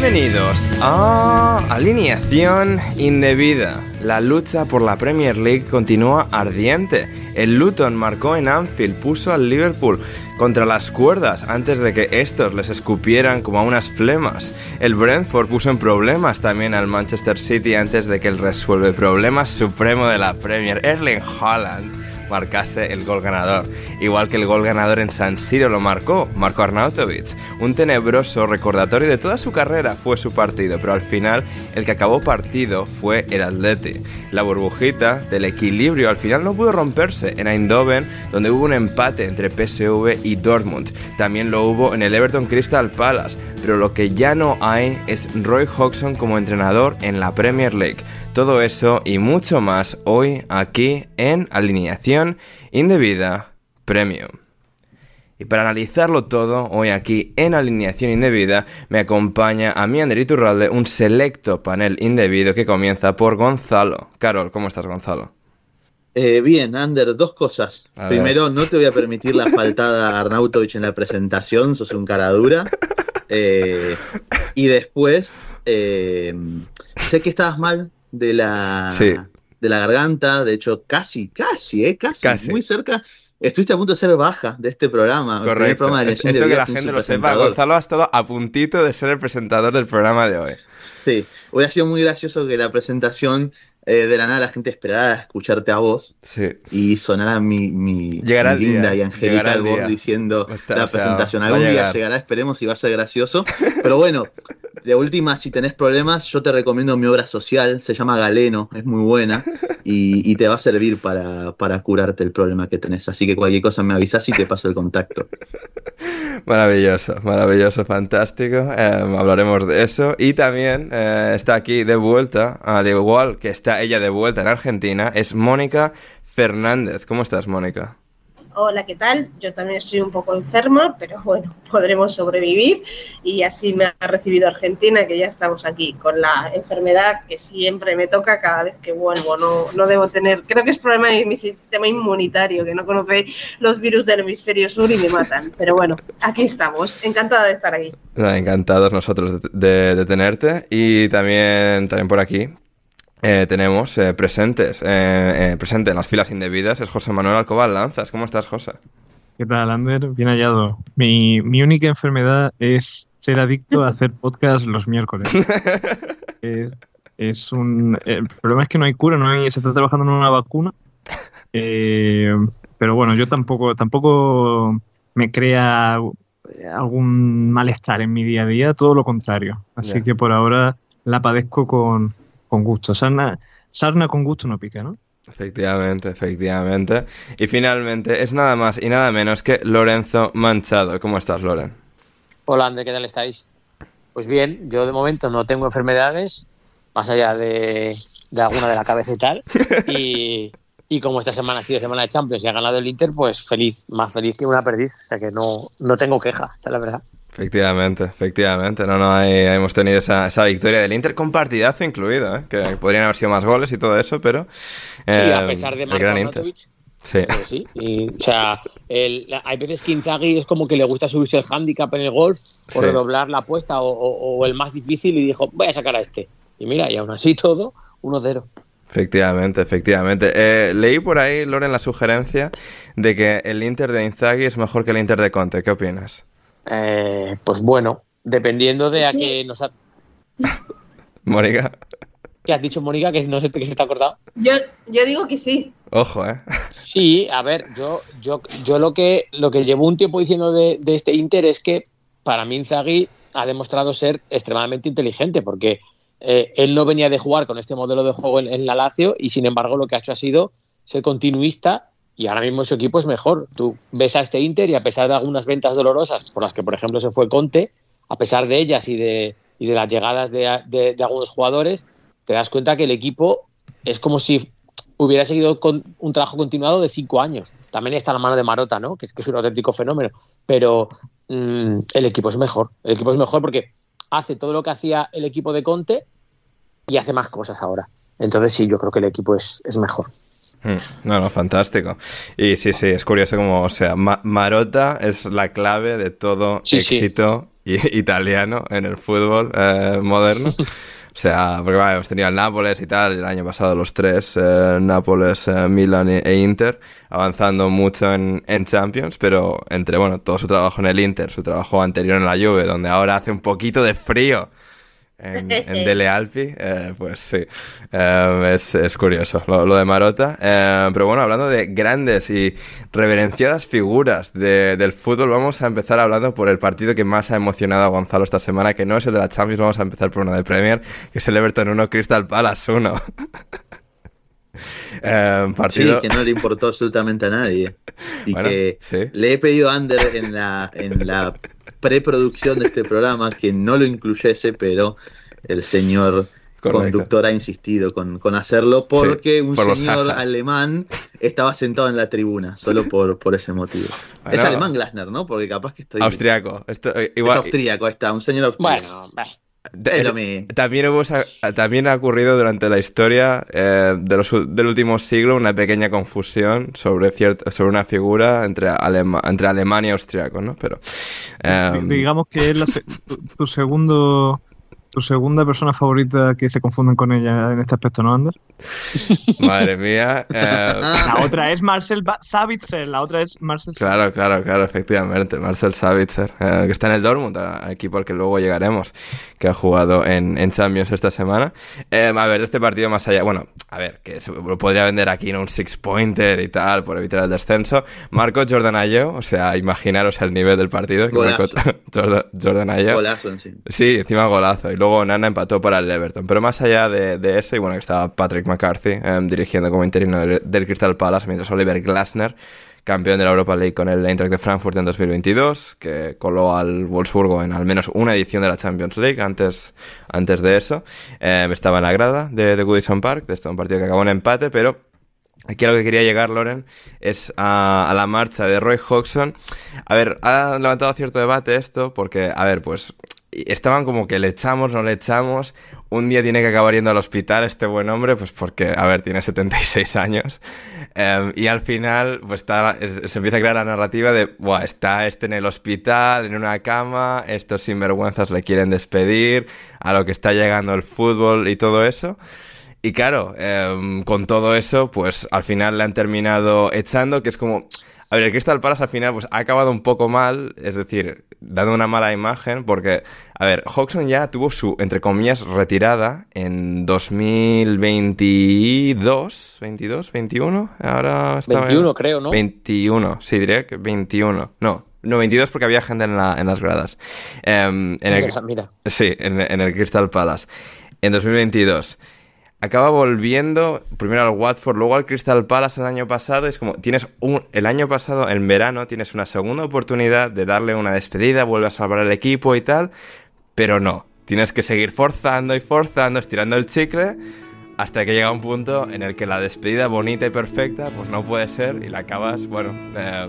Bienvenidos a Alineación Indebida. La lucha por la Premier League continúa ardiente. El Luton marcó en Anfield, puso al Liverpool contra las cuerdas antes de que estos les escupieran como a unas flemas. El Brentford puso en problemas también al Manchester City antes de que el resuelve problemas supremo de la Premier, Erling Haaland marcase el gol ganador. Igual que el gol ganador en San Siro lo marcó Marco Arnautovic. Un tenebroso recordatorio de toda su carrera fue su partido, pero al final el que acabó partido fue el Atleti. La burbujita del equilibrio al final no pudo romperse en Eindhoven, donde hubo un empate entre PSV y Dortmund. También lo hubo en el Everton Crystal Palace, pero lo que ya no hay es Roy Hodgson como entrenador en la Premier League. Todo eso y mucho más hoy aquí en Alineación Indebida Premium. Y para analizarlo todo, hoy aquí en Alineación Indebida, me acompaña a mí, Ander Iturralde, un selecto panel indebido que comienza por Gonzalo. Carol, ¿cómo estás, Gonzalo? Eh, bien, Ander, dos cosas. A ver. Primero, no te voy a permitir la faltada a Arnautovic en la presentación, sos un cara dura. Eh, y después, eh, sé que estabas mal de la, Sí. de la garganta, de hecho, casi, casi, eh, casi, Casi. muy cerca. Estuviste a punto de ser baja de este programa. el primer Correcto. programa de Es- Alineación Esto que la gente lo sepa. Gonzalo ha estado a puntito de ser el presentador del programa de hoy. Sí, hubiera sido muy gracioso que la presentación eh, de la nada la gente esperara a escucharte a vos Sí. y sonara mi, mi, el linda y angelical el voz diciendo Está- la presentación. Algún día llegar. llegará, esperemos y va a ser gracioso. Pero bueno, de última, si tenés problemas, yo te recomiendo mi obra social, se llama Galeno, es muy buena y, te va a servir para, curarte el problema que tenés. Así que cualquier cosa me avisas y te paso el contacto. Maravilloso, maravilloso, fantástico. Eh, hablaremos de eso. Y también eh, está aquí de vuelta, al igual que está ella de vuelta en Argentina, es Mónica Fernández. ¿Cómo estás, Mónica? Hola, ¿qué tal? Yo también estoy un poco enferma, pero bueno, podremos sobrevivir y así me ha recibido Argentina, que ya estamos aquí con la enfermedad que siempre me toca cada vez que vuelvo. No, no debo tener, creo que es problema de mi sistema inmunitario, que no conoce los virus del hemisferio sur y me matan. Pero bueno, aquí estamos, encantada de estar aquí. Encantados nosotros de- de tenerte. Y también, también por aquí eh, tenemos eh, presentes, eh, eh, presente en las filas indebidas, es José Manuel Alcobar Lanzas. ¿Cómo estás, José? ¿Qué tal, Ander? Bien hallado. Mi, mi única enfermedad es ser adicto a hacer podcast los miércoles. es, es un, el problema es que no hay cura, no hay, se está trabajando en una vacuna. Eh, pero bueno, yo tampoco, tampoco me crea algún malestar en mi día a día, todo lo contrario. Así que por ahora la padezco con, con gusto. Sarna, sarna con gusto no pica, ¿no? Efectivamente, efectivamente. Y finalmente, es nada más y nada menos que Lorenzo Manchado. ¿Cómo estás, Loren? Hola, Ander, ¿qué tal estáis? Pues bien, yo de momento no tengo enfermedades, más allá de, de alguna de la cabeza y tal. Y, y como esta semana ha sido semana de Champions y ha ganado el Inter, pues feliz, más feliz que una perdiz. O sea que no, no tengo queja, es la verdad. Efectivamente, efectivamente. No, no, ahí hemos tenido esa, esa victoria del Inter con partidazo incluido, ¿eh? que podrían haber sido más goles y todo eso, pero... Sí, eh, a pesar de Marco. Arnautovic, Sí. sí. Y, o sea, el- la- hay veces que Inzaghi es como que le gusta subirse el handicap en el golf o Sí. redoblar la apuesta o, o- o el más difícil y dijo, voy a sacar a este. Y mira, y aún así todo, 1-0. Efectivamente, efectivamente. Eh, leí por ahí, Loren, la sugerencia de que el Inter de Inzaghi es mejor que el Inter de Conte. ¿Qué opinas? Eh, pues bueno, dependiendo de a qué nos ha... Mónica, ¿Qué has dicho, Mónica? Que no sé que se está cortado. Yo, yo digo que sí. ojo, ¿eh? Sí, a ver, yo, yo, yo lo que lo que llevo un tiempo diciendo de, de este Inter es que para mí Inzaghi ha demostrado ser extremadamente inteligente, porque eh, él no venía de jugar con este modelo de juego en, en la Lazio y sin embargo lo que ha hecho ha sido ser continuista y ahora mismo su equipo es mejor. Tú ves a este Inter y a pesar de algunas ventas dolorosas, por las que por ejemplo se fue Conte, a pesar de ellas y de, y de las llegadas de, de- algunos jugadores, te das cuenta que el equipo es como si hubiera seguido con un trabajo continuado de cinco años. También está la mano de Marota, ¿no? Que es, que es un auténtico fenómeno. Pero mm, el equipo es mejor. El equipo es mejor porque hace todo lo que hacía el equipo de Conte y hace más cosas ahora. Entonces sí, yo creo que el equipo es, es mejor. Mm, No, no, fantástico. Y sí, sí, es curioso como, o sea, Ma- Marota es la clave de todo Sí, éxito italiano en el fútbol eh, moderno. O sea, porque vale, hemos tenido el Nápoles y tal, el año pasado los tres, eh, Nápoles, eh, Milan e e Inter, avanzando mucho en, en Champions, pero entre, bueno, todo su trabajo en el Inter, su trabajo anterior en la Juve, donde ahora hace un poquito de frío en, en Dele Alpi, eh, pues sí, Eh, es, es curioso lo, lo de Marota. Eh, pero bueno, hablando de grandes y reverenciadas figuras de- del fútbol, vamos a empezar hablando por el partido que más ha emocionado a Gonzalo esta semana, que no es el de la Champions, vamos a empezar por uno de Premier, que es el Everton 1, Crystal Palace 1. Eh, Sí, partido... que no le importó absolutamente a nadie. Y Bueno, que sí. le he pedido a Ander en la, en la preproducción de este programa que no lo incluyese, pero el señor Correcto. conductor ha insistido con, con hacerlo porque un por señor alemán estaba sentado en la tribuna, solo por, por ese motivo. Es alemán Glasner, ¿no? Porque capaz que estoy... Austriaco. Esto, eh, Es igual, austríaco, está, un señor austríaco. Bueno, mismo. También, hubo también ha ocurrido durante la historia eh, de los del último siglo una pequeña confusión sobre, cierta, sobre una figura entre, alema- entre alemán y austriaco, ¿no? Pero, eh, Digamos que es la se- tu, tu segundo tu segunda persona favorita que se confunden con ella en este aspecto, ¿no, Ander? madre mía. eh, La otra es Marcel Ba- Sabitzer, la otra es Marcel Claro, claro, claro, efectivamente. Marcel Savitzer, eh, que está en el Dortmund, equipo al que luego llegaremos, que ha jugado en, en Champions esta semana. Eh, a ver, este partido más allá, bueno, a ver, que se lo podría vender aquí en un six-pointer y tal, por evitar el descenso. Marco Jordan Ayew, o sea, imaginaros el nivel del partido. que Jordan, Ayew. Golazo en sí. Sí, encima golazo. Luego Nana empató para el Everton. Pero más allá de, eso, y bueno, que estaba Patrick McCarthy em, dirigiendo como interino del, Crystal Palace, mientras Oliver Glasner, campeón de la Europa League con el Eintracht de Frankfurt en 2022, que coló al Wolfsburgo en al menos una edición de la Champions League antes, antes de eso, em, estaba en la grada de, de Goodison Park, de este un partido que acabó en empate, pero Aquí a lo que quería llegar, Loren, es a, a la marcha de Roy Hodgson. A ver, ha levantado cierto debate esto, porque, a ver, pues estaban como que le echamos, no le echamos. Un día tiene que acabar yendo al hospital este buen hombre, pues porque, a ver, tiene 76 años. Em, y al final, pues está, es- se empieza a crear la narrativa de, Buah, está este en el hospital, en una cama, estos sinvergüenzas le quieren despedir, a lo que está llegando el fútbol y todo eso. Y claro, em, con todo eso, pues al final le han terminado echando, que es como... A ver, el Crystal Palace al final pues ha acabado un poco mal, es decir, dando una mala imagen, porque, a ver, Hodgson ya tuvo su, entre comillas, retirada en 2022, 22, 21, ahora está... 21 creo, ¿no? 21, sí, diría que 21, no, No, 22 porque había gente en, la- en las gradas. Em, en el, Mira. Sí, en, en el Crystal Palace. En 2022. Acaba volviendo primero al Watford, luego al Crystal Palace el año pasado. Es como, tienes un, el año pasado, en verano, tienes una segunda oportunidad de darle una despedida, vuelve a salvar el equipo y tal. Pero no, tienes que seguir forzando y forzando, estirando el chicle, hasta que llega un punto en el que la despedida bonita y perfecta, pues no puede ser y la acabas, bueno, eh,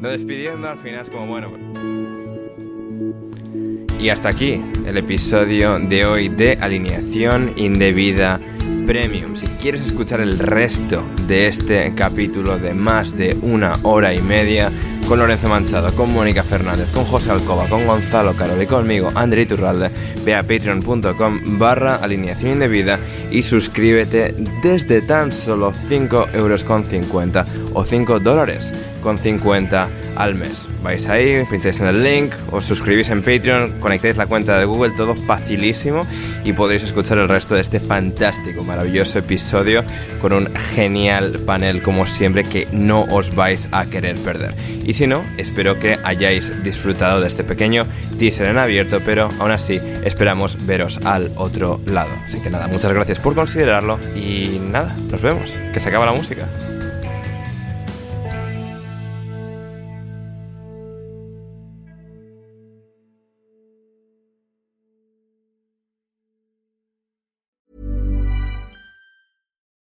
no despidiendo, al final es como, bueno. Y hasta aquí el episodio de hoy de Alineación Indebida Premium. Si quieres escuchar el resto de este capítulo de más de una hora y media con Lorenzo Manchado, con Mónica Fernández, con José Alcoba, con Gonzalo Carol y conmigo, André Iturralde, ve a patreon.com barra alineación indebida y suscríbete desde tan solo 5 euros con 50 o 5 dólares con 50 al mes. Vais ahí, pincháis en el link, os suscribís en Patreon, conectáis la cuenta de Google, todo facilísimo y podréis escuchar el resto de este fantástico, maravilloso episodio con un genial panel como siempre que no os vais a querer perder. Y si no, espero que hayáis disfrutado de este pequeño teaser en abierto, pero aún así esperamos veros al otro lado. Así que nada, muchas gracias por considerarlo y nada, nos vemos, que se acaba la música.